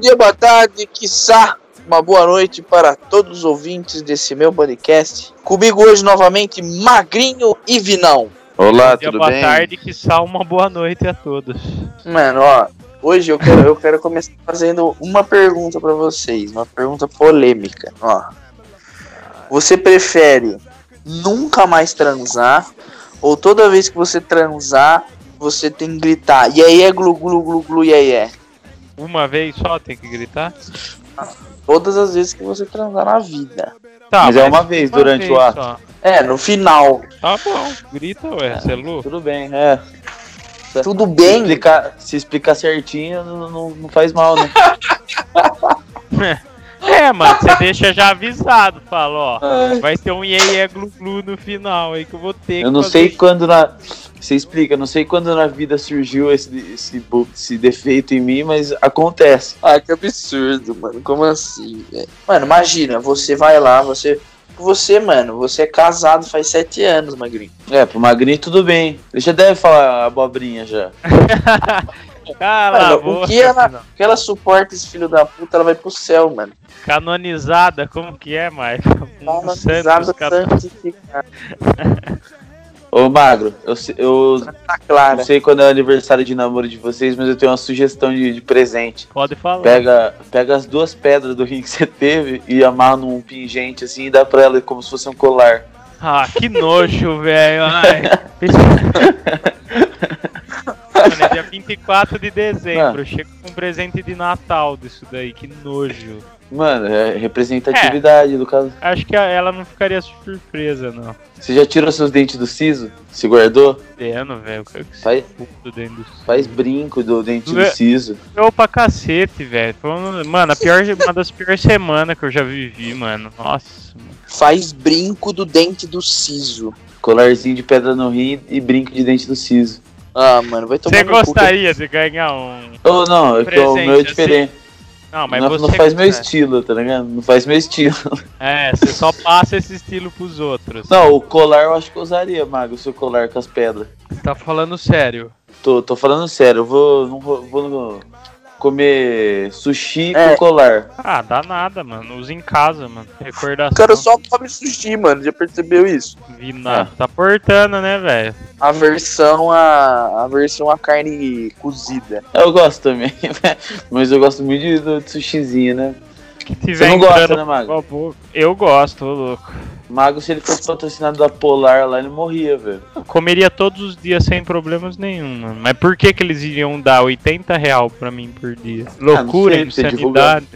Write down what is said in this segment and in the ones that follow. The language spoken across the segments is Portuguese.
dia, boa tarde, quiçá uma boa noite para todos os ouvintes desse meu podcast. Comigo hoje novamente Magrinho e Vinão. Olá, Bom dia, tudo boa bem? tarde, que sal uma boa noite a todos. Mano, ó, hoje eu quero, eu quero começar fazendo uma pergunta pra vocês, uma pergunta polêmica, ó. Você prefere nunca mais transar ou toda vez que você transar, você tem que gritar, e aí é glu glu glu glu e aí é? Uma vez só tem que gritar? Todas as vezes que você transar na vida. Tá, Mas é uma vez durante o ato. só. É, no final. Tá bom, grita, ué, você é louco? Tudo bem, é. Tudo Se bem, explicar, se explicar certinho, não, não, não faz mal, né? É, mano, você deixa já avisado, fala, ó, vai ter um iê iê glu glu no final aí que eu vou ter Eu que não fazer sei isso. quando na. Você explica, não sei quando na vida surgiu esse, esse, esse defeito em mim, mas acontece. Ah, que absurdo, mano. Como assim, velho? Mano, imagina, você vai lá, você. Você, mano, você é casado faz sete anos, Magrinho. É, pro magrinho tudo bem. Ele já deve falar abobrinha já. Cala a Mano, o que ela- não. Que ela suporta esse filho da puta, ela vai pro céu, mano. Canonizada, como que é, Michael? Canonizada santificada. Ô, Magro, eu, eu Tá não clara. sei quando é o aniversário de namoro de vocês, mas eu tenho uma sugestão de, de presente. Pode falar. Pega, pega as duas pedras do rim que você teve e amarra num pingente assim e dá pra ela como se fosse um colar. Ah, que nojo, velho. É dia 24 de dezembro. Chega com um presente de Natal disso daí, que nojo. Mano, é representatividade do caso. Acho que ela não ficaria surpresa, não. Você já tirou seus dentes do siso? Se guardou? Vendo, velho. Que Faz, puto dentro do faz brinco do dente do É. siso. Doeu pra cacete, velho. Mano, a pior, uma das piores semanas que eu já vivi, mano. Nossa. mano. Faz brinco do dente do siso. Colarzinho de pedra no rim e brinco de dente do siso. Ah, mano, vai tomar Você gostaria de ganhar um. Ou não, é o Presente, meu é assim. diferente. Não, mas não, você. não faz meu estilo, tá ligado? Não faz meu estilo. É, você só passa esse estilo pros outros. Não, o colar eu acho que eu usaria, Mago, o seu colar com as pedras. Tá falando sério. Tô, tô falando sério, eu vou, não vou, vou comer sushi É. com colar. Ah, dá nada, mano. Usa em casa, mano. Recordação. O cara só come sushi, mano. Já percebeu isso? Vi nada. Tá portando, né, velho? A versão a, a versão a carne cozida. Eu gosto também, mas eu gosto muito de, sushizinho, né? Que tiver Você não gosta, né, Mago? Eu gosto, ô louco. Mago, se ele fosse patrocinado da Polar lá, ele morria, velho. Eu comeria todos os dias sem problemas nenhum, mano. Mas por que que eles iriam dar 80 real pra mim por dia? Loucura, sei, você insanidade.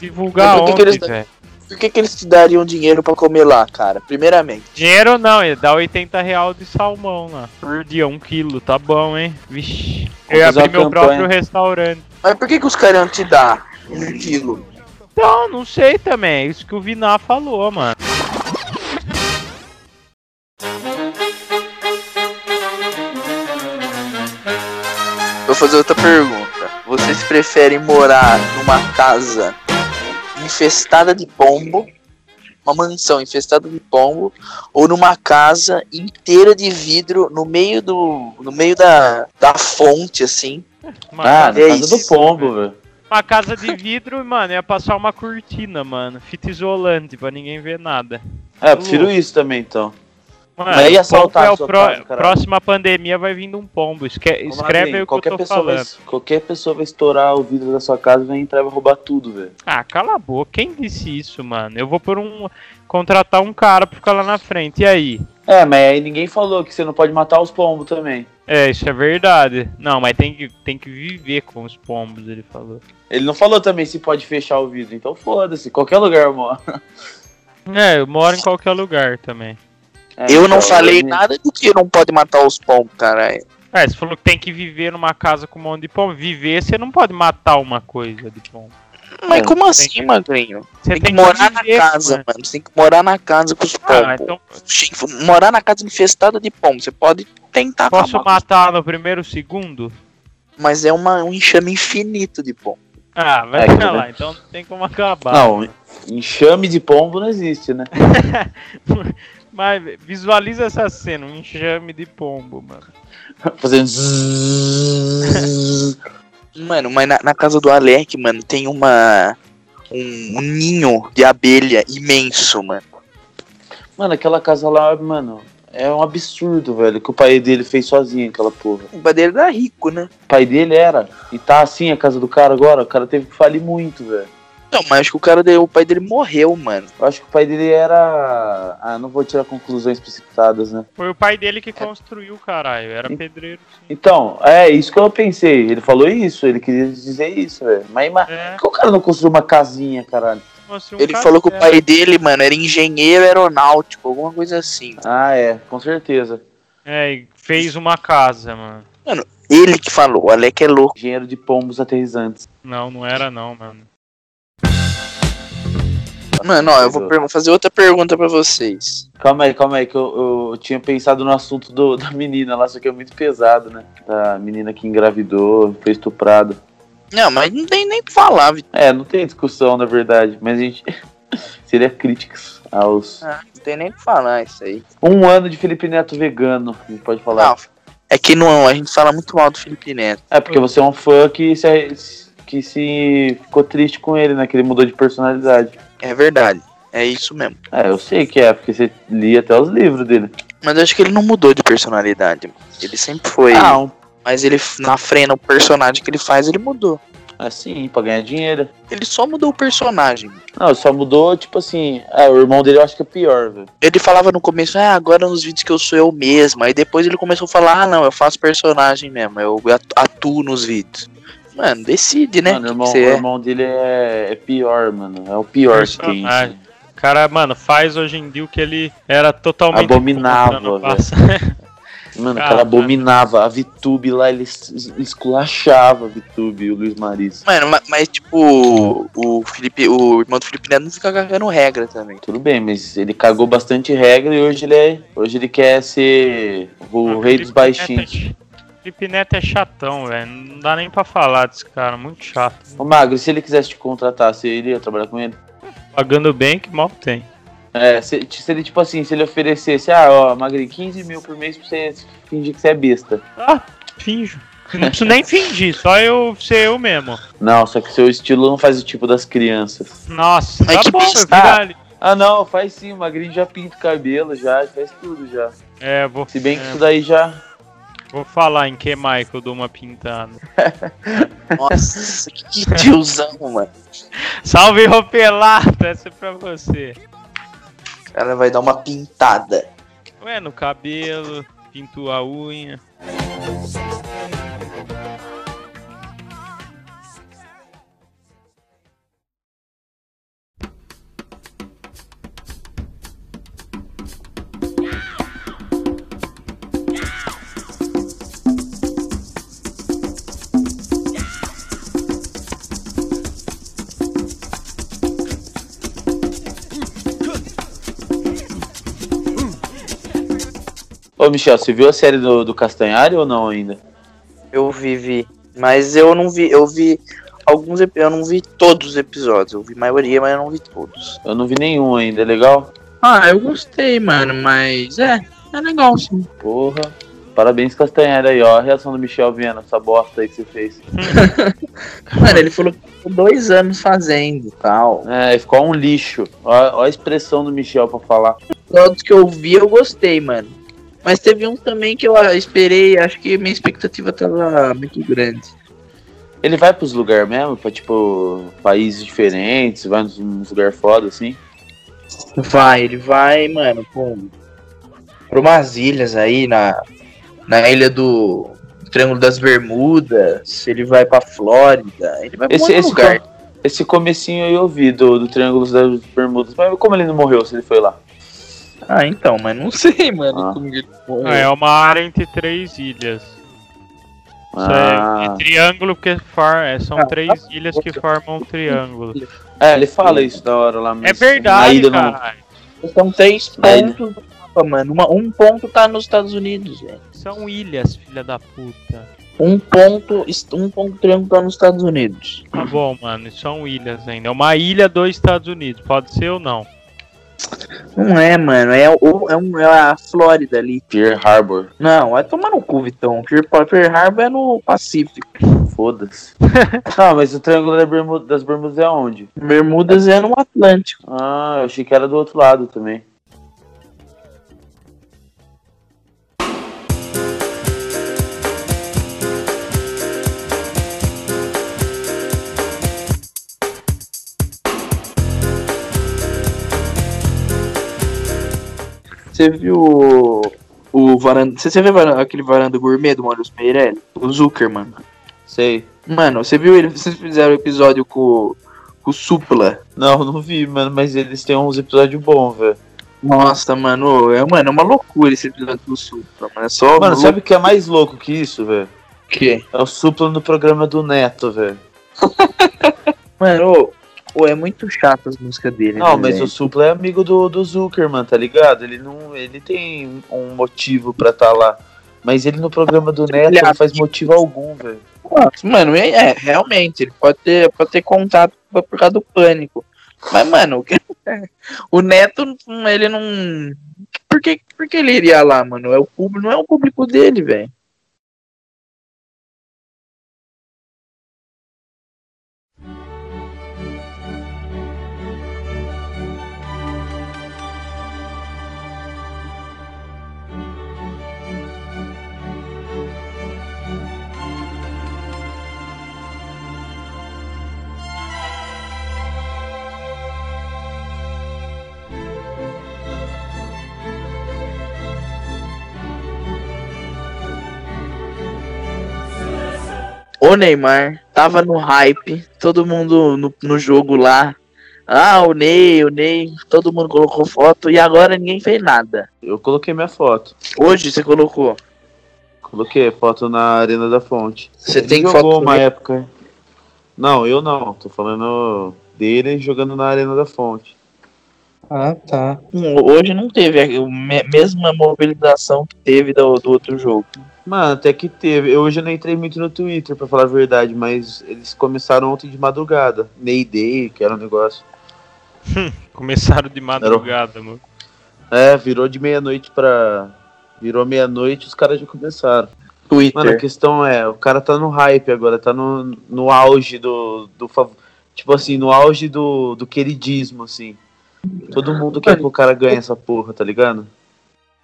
Divulgar Mas por que onde, velho? Por que, que eles te dariam dinheiro pra comer lá, cara? Primeiramente. Dinheiro não, ele dá 80 real de salmão lá. Por dia, um quilo, tá bom, hein? Vixe. Eu ia abrir meu campanha. próprio restaurante. Mas por que, que os caras iam te dar um quilo? Então, não sei também. É isso que o Vinar falou, mano. Fazer outra pergunta. Vocês preferem morar numa casa infestada de pombo, uma mansão infestada de pombo, ou numa casa inteira de vidro no meio do, no meio da, da fonte, assim? Uma Ah, é casa isso, do pombo, velho. Uma casa de vidro, mano, ia passar uma cortina, mano. Fita isolante pra ninguém ver nada. É, eu prefiro isso também, então. Mano, Mas ia é a o pro- próxima pandemia vai vindo um pombo. Esque- escreve aí o que qualquer eu tô pessoa falando. Vai, qualquer pessoa vai estourar o vidro da sua casa e vai entrar e vai roubar tudo, velho. Ah, cala a boca. Quem disse isso, mano? Eu vou por um. contratar um cara pra ficar lá na frente. E aí? É, mas aí ninguém falou que você não pode matar os pombos também. É, isso é verdade. Não, mas tem que, tem que viver com os pombos, ele falou. Ele não falou também se pode fechar o vidro, então foda-se, qualquer lugar eu moro. É, eu moro em qualquer lugar também. É, Eu não então, falei né? nada do que não pode matar os pombos, caralho. É, você falou que tem que viver numa casa com um monte de pombo. Viver, você não pode matar uma coisa de pombo. Mas É, como tem assim, que- Magrinho? Você Tem que morar na viver, casa, mano. mano. Você tem que morar na casa com os Ah, pombos. então Che- Morar na casa infestada de pombo. Você pode tentar posso acabar, matar no primeiro segundo? mas é uma, um enxame infinito de pombo. Ah, vai É, que- lá, então não tem como acabar. Não, enxame de pombo não existe, né? Mas visualiza essa cena, um enxame de pombo, mano. Fazendo. zzzz. Mano, mas na, na casa do Alec, mano, tem uma. Um, um ninho de abelha imenso, mano. Mano, aquela casa lá, mano, é um absurdo, velho, que o pai dele fez sozinho aquela porra. O pai dele era rico, né? O pai dele era. E tá assim a casa do cara agora. O cara teve que falir muito, velho. Não, mas acho que o cara dele, o pai dele morreu, mano. Eu acho que o pai dele era. Ah, não vou tirar conclusões precipitadas, né? Foi o pai dele que construiu, caralho. Era pedreiro. Sim. Então, é isso que eu pensei. Ele falou isso, ele queria dizer isso, velho. Mas, mas É, por que o cara não construiu uma casinha, caralho? construiu um Ele falou que o pai dele, mano, era engenheiro aeronáutico, alguma coisa assim. Ah, é, com certeza. É, e fez uma casa, mano. Ele que falou, o Alec é louco. Engenheiro de pombos aterrizantes. Não, não era não, mano. Mano, ó, eu vou fazer outra pergunta pra vocês. Calma aí, calma aí, que eu, eu tinha pensado no assunto do- da menina lá, só que é muito pesado, né? Da menina que engravidou, foi estuprada. Não, mas não tem nem o que falar, Vitor. É, não tem discussão, na verdade, mas a gente. Seria críticas aos. Ah, não tem nem o que falar isso aí. Um ano de Felipe Neto vegano, a gente pode falar. Não, é que não, a gente fala muito mal do Felipe Neto. É, porque você é um fã que se, que se ficou triste com ele, né? Que ele mudou de personalidade. É verdade. É isso mesmo. É, eu sei que é, porque você lia até os livros dele. Mas eu acho que ele não mudou de personalidade. Ele sempre foi. Um, Mas ele, na frente, o personagem que ele faz, ele mudou. assim, pra ganhar dinheiro. Ele só mudou o personagem. Não, só mudou, tipo assim. É, o irmão dele eu acho que é pior, velho. Ele falava no começo, ah, agora nos vídeos que eu sou eu mesmo. Aí depois ele começou a falar, ah, não, eu faço personagem mesmo, eu atu- atuo nos vídeos. Mano, decide, né? Mano, o que irmão, que você o é. irmão dele é, é pior, mano. É o pior que tem. O cara, mano, faz hoje em dia o que ele era totalmente no velho. Mano, o Cara, cara abominava. A Vitube lá, ele es- esculachava a Vitube e o Luiz Marisa. Mano, ma- mas, tipo, o Felipe, o irmão do Felipe Neto não fica cagando regra também. Tudo bem, mas ele cagou bastante regra e hoje ele é. Hoje ele quer ser o O rei dos Felipe baixinhos. Neto é- Felipe Neto é chatão, velho. Não dá nem pra falar desse cara, muito chato. Ô Magro, se ele quisesse te contratar, você iria trabalhar com ele? Pagando bem, que mal tem. É, se, se ele, tipo assim, se ele oferecesse, ah, ó, Magri, 15 mil por mês pra você fingir que você é besta. Ah, finjo. Não preciso nem fingir, só eu ser eu mesmo. Não, só que seu estilo não faz o tipo das crianças. Nossa, Mas tá que bom, ali. Ah, não, faz sim, o Magrinho já pinta o cabelo, já, faz tudo já. É, vou, Se bem que é, isso daí já. Vou falar em que mais que eu dou uma pintada. Nossa, que tiozão, mano. Salve, Ropelato! Essa é pra você. Cara vai dar uma pintada. Ué, no cabelo, pinto a unha. Ô, Michel, você viu a série do, do Castanhari ou não ainda? Eu vi, vi. Mas eu não vi, eu vi alguns eu não vi todos os episódios. Eu vi a maioria, mas eu não vi todos. Eu não vi nenhum ainda, é legal? Ah, eu gostei, mano, mas é, é legal sim. Porra. Parabéns, Castanhari aí, ó. A reação do Michel vendo essa bosta aí que você fez. Mano, ele falou que ficou dois anos fazendo tal. É, ficou um lixo. Ó, ó a expressão do Michel pra falar. Todos que eu vi, eu gostei, mano. Mas teve um também que eu ah, esperei, acho que minha expectativa tava muito grande. Ele vai pros lugares mesmo, pra tipo, países diferentes, vai nos, nos lugares foda assim. Vai, ele vai, mano, com pra umas ilhas aí na, na ilha do Triângulo das Bermudas, ele vai pra Flórida, ele vai pra Esse, um esse, lugar. com- esse comecinho aí eu vi do, do Triângulo das Bermudas. Mas como ele não morreu se ele foi lá? Ah, então, mas não sei, mano, Ah. como que ele é uma área entre três ilhas. Isso Ah, é, é triângulo porque far, é, são Ah, três ilhas que formam um triângulo. é, ele fala isso da hora lá mesmo. É verdade, ilha não- caralho. São três pontos do mapa, mano. Uma- um ponto tá nos Estados Unidos, velho. São ilhas, filha da puta. Um ponto, um ponto triângulo tá nos Estados Unidos. Tá bom, mano, são ilhas ainda. É uma ilha dos Estados Unidos, pode ser ou não. Não é, mano. É, o, é, um, é a Flórida ali. Pearl Harbor. Não, vai tomar no cu, Vitão. Pearl, Pearl Harbor é no Pacífico. Foda-se. Não, mas o Triângulo das Bermudas é onde? Bermudas é no Atlântico. Ah, eu achei que era do outro lado também. Você viu o, o varanda. Você, viu varanda- aquele varanda gourmet do Maurício Meirelli? O Zuckerman. Sei. Mano, você viu ele? Vocês fizeram o episódio com, com o Supla. Não, não vi, mano, mas eles têm uns episódios bons, velho. Nossa, mano, é, mano, é uma loucura esse episódio do Supla, mano. É só. Mano, sabe o que é mais louco que isso, velho? o quê? É o suplo no programa do Neto, velho. Mano, ô, ô, é muito chato as músicas dele. Não, né, mas o Supla é amigo do, do Zuckerman, tá ligado? Ele não. Ele tem um motivo pra tá lá. Mas ele no programa do Neto Ele não faz motivo algum, velho. Mano, é, é, realmente, ele pode ter, pode ter contato por causa do pânico. Mas, mano, o, Neto, ele não. Por que, por que ele iria lá, mano? É o público, não é o público dele, velho. O Neymar tava no hype, todo mundo no, no jogo lá. Ah, o Ney, o Ney, todo mundo colocou foto e agora ninguém fez nada. Eu coloquei minha foto. Hoje você colocou. Coloquei foto na Arena da Fonte. Você Ele tem jogou foto uma época. Não, eu não. Tô falando dele jogando na Arena da Fonte. Ah, tá. Hoje não teve a me- mesma mobilização que teve do, do outro jogo. Mano, até que teve. Eu hoje não entrei muito no Twitter, pra falar a verdade, mas eles começaram ontem de madrugada. Ney Day, que era um negócio. Começaram de madrugada, mano. É, virou de meia-noite pra. Virou meia-noite os caras já começaram. Twitter. Mano, a questão é, o cara tá no hype agora, tá no, no auge do, do. fav- Tipo assim, no auge do, do queridismo, assim. Todo mundo quer que o cara ganhe essa porra, tá ligado?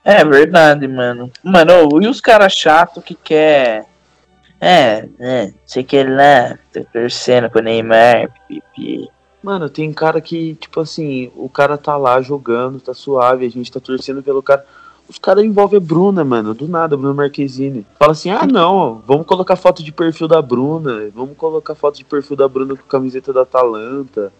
É verdade, mano. Mano, e os caras chatos que quer. É, é, sei que lá, tô torcendo pro Neymar, pipi. Mano, tem cara que, tipo assim, o cara tá lá jogando, tá suave, a gente tá torcendo pelo cara. Os caras envolvem a Bruna, mano, do nada, Bruna Marquezine. Fala assim, ah não, vamos colocar foto de perfil da Bruna, vamos colocar foto de perfil da Bruna com camiseta da Atalanta.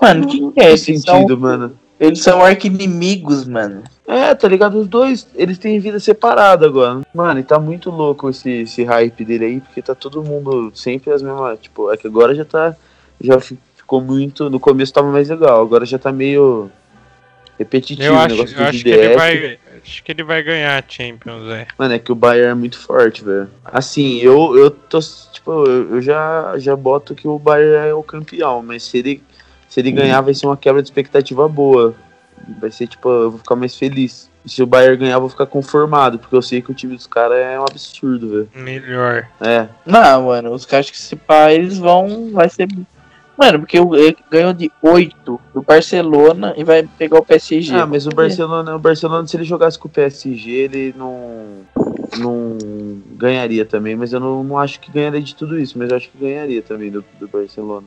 Mano, que que é esse? Eles sentido, são, mano. eles são arquinimigos, mano. É, tá ligado? Os dois, eles têm vida separada agora. Mano, e tá muito louco esse, esse hype dele aí, porque tá todo mundo sempre as mesmas. Tipo, é que agora já tá. Já fi- ficou muito. No começo tava mais legal, agora já tá meio repetitivo Eu o acho, negócio eu acho que ele vai. Acho que ele vai ganhar a Champions, é. Mano, é que o Bayern é muito forte, velho. Assim, eu, eu tô. Tipo, eu, eu já, já boto que o Bayern é o campeão, mas se ele, se ele ganhar, vai ser uma quebra de expectativa boa. Vai ser, tipo, eu vou ficar mais feliz. E se o Bayern ganhar, eu vou ficar conformado, porque eu sei que o time dos caras é um absurdo, velho. Melhor. É. Não, mano, os caras que se pá, eles vão. Vai ser. Mano, porque o- ele ganhou de 8 do Barcelona e vai pegar o PSG. Ah, mas o Barcelona, o Barcelona, se ele jogasse com o PSG, ele não. Não ganharia também, mas eu não, não acho que ganharia de tudo isso, mas eu acho que ganharia também do, do Barcelona.